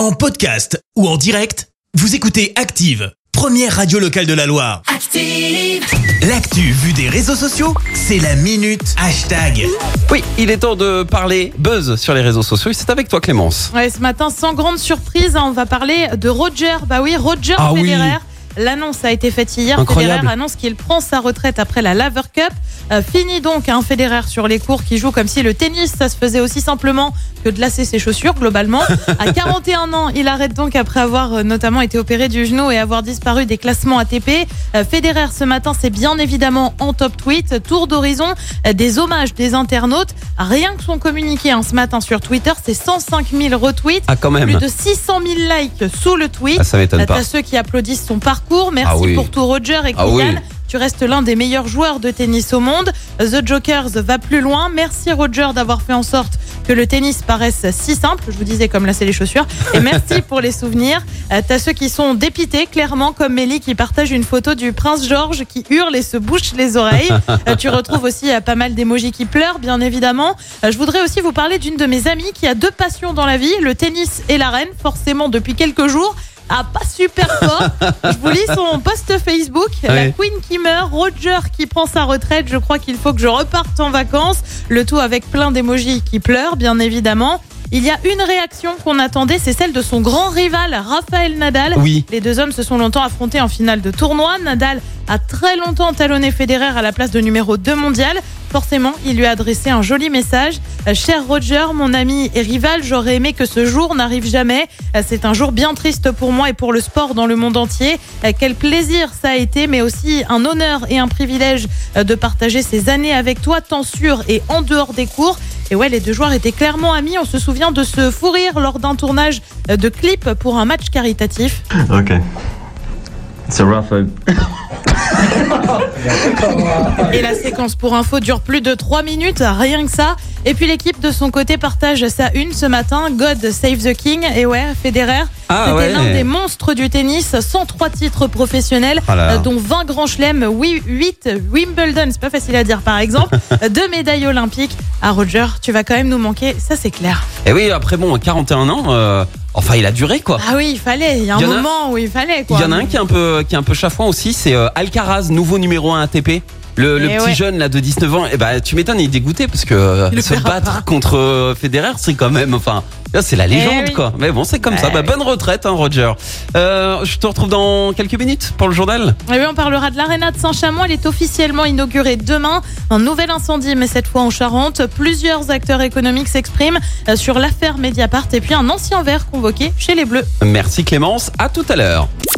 En podcast ou en direct, vous écoutez Active, première radio locale de la Loire. Active. L'actu vue des réseaux sociaux, c'est la minute hashtag. Oui, il est temps de parler buzz sur les réseaux sociaux et c'est avec toi Clémence. Ouais, ce matin, sans grande surprise, hein, on va parler de Roger. Bah oui, Roger Ah oui. Federer. L'annonce a été faite hier. Incroyable. Federer annonce qu'il prend sa retraite après la Laver Cup. Euh, fini donc un Federer sur les cours qui joue comme si le tennis, ça se faisait aussi simplement que de lasser ses chaussures globalement. À 41 ans, il arrête donc après avoir euh, notamment été opéré du genou et avoir disparu des classements ATP. Euh, Federer ce matin, c'est bien évidemment en top tweet. Tour d'horizon, des hommages des internautes. Rien que son communiqué hein, ce matin sur Twitter, c'est 105 000 retweets. Ah quand Plus même. de 600 000 likes sous le tweet. Ah, ça m'étonne pas. T'as ceux qui applaudissent son parcours. Merci Ah oui. pour tout, Roger et Ah Kylian. oui. Tu restes l'un des meilleurs joueurs de tennis au monde. The Jokers va plus loin. Merci, Roger, d'avoir fait en sorte que le tennis paraisse si simple. Je vous disais comme lasser les chaussures. Et merci pour les souvenirs. Euh, T'as ceux qui sont dépités, clairement, comme Mélie qui partage une photo du prince George qui hurle et se bouche les oreilles. Euh, tu retrouves aussi euh, pas mal d'émojis qui pleurent, bien évidemment. Euh, je voudrais aussi vous parler d'une de mes amies qui a deux passions dans la vie, le tennis et l'arène, forcément depuis quelques jours. Ah, pas super fort. Je vous lis son post Facebook. La. Queen qui meurt, Roger qui prend sa retraite. Je crois qu'il faut que je reparte en vacances. Le tout avec plein d'émojis qui pleurent, bien évidemment. Il y a une réaction qu'on attendait, c'est celle de son grand rival, Raphaël Nadal. Oui. Les deux hommes se sont longtemps affrontés en finale de tournoi. Nadal a très longtemps talonné Federer à la place de numéro 2 mondial. Forcément, il lui a adressé un joli message. Euh, Cher Roger, mon ami et rival, j'aurais aimé que ce jour n'arrive jamais. Euh, C'est un jour bien triste pour moi et pour le sport dans le monde entier. Euh, Quel plaisir ça a été, mais aussi un honneur et un privilège de partager ces années avec toi, tant sur et en dehors des cours. Et ouais, les deux joueurs étaient clairement amis. On se souvient de se fou rire lors d'un tournage de clip pour un match caritatif. Okay. So Rafa, Et la séquence pour info dure plus de 3 minutes, rien que ça. Et puis l'équipe de son côté partage sa une ce matin, God Save the King. Et ouais, Federer, Ah c'était ouais. l'un des monstres du tennis, 103 titres professionnels, Ah euh, dont 20 grands chelems, oui, 8 Wimbledon, c'est pas facile à dire par exemple, deux médailles olympiques. À Roger, tu vas quand même nous manquer, ça c'est clair. Et oui, après bon, 41 ans, euh, enfin il a duré quoi. Ah oui, il fallait, il y a un Il y en a- moment où il fallait Il quoi. y en a un qui est un peu, qui est un peu chafouin aussi, c'est euh, Alcaraz, nouveau numéro 1 ATP. Le, le Eh petit ouais. jeune là de 19 ans, et bah tu m'étonnes, il est dégoûté parce que euh, se battre pas. contre euh, Federer, c'est quand même, enfin, c'est la légende Eh oui. quoi. Mais bon, c'est comme ça. Eh Bah, oui. bonne retraite, hein, Roger. Euh, je te retrouve dans quelques minutes pour le journal. Et oui, on parlera de l'aréna de Saint-Chamond. Elle est officiellement inaugurée demain. Un nouvel incendie, mais cette fois en Charente. Plusieurs acteurs économiques s'expriment sur l'affaire Mediapart et puis un ancien vert convoqué chez les Bleus. Merci Clémence, à tout à l'heure.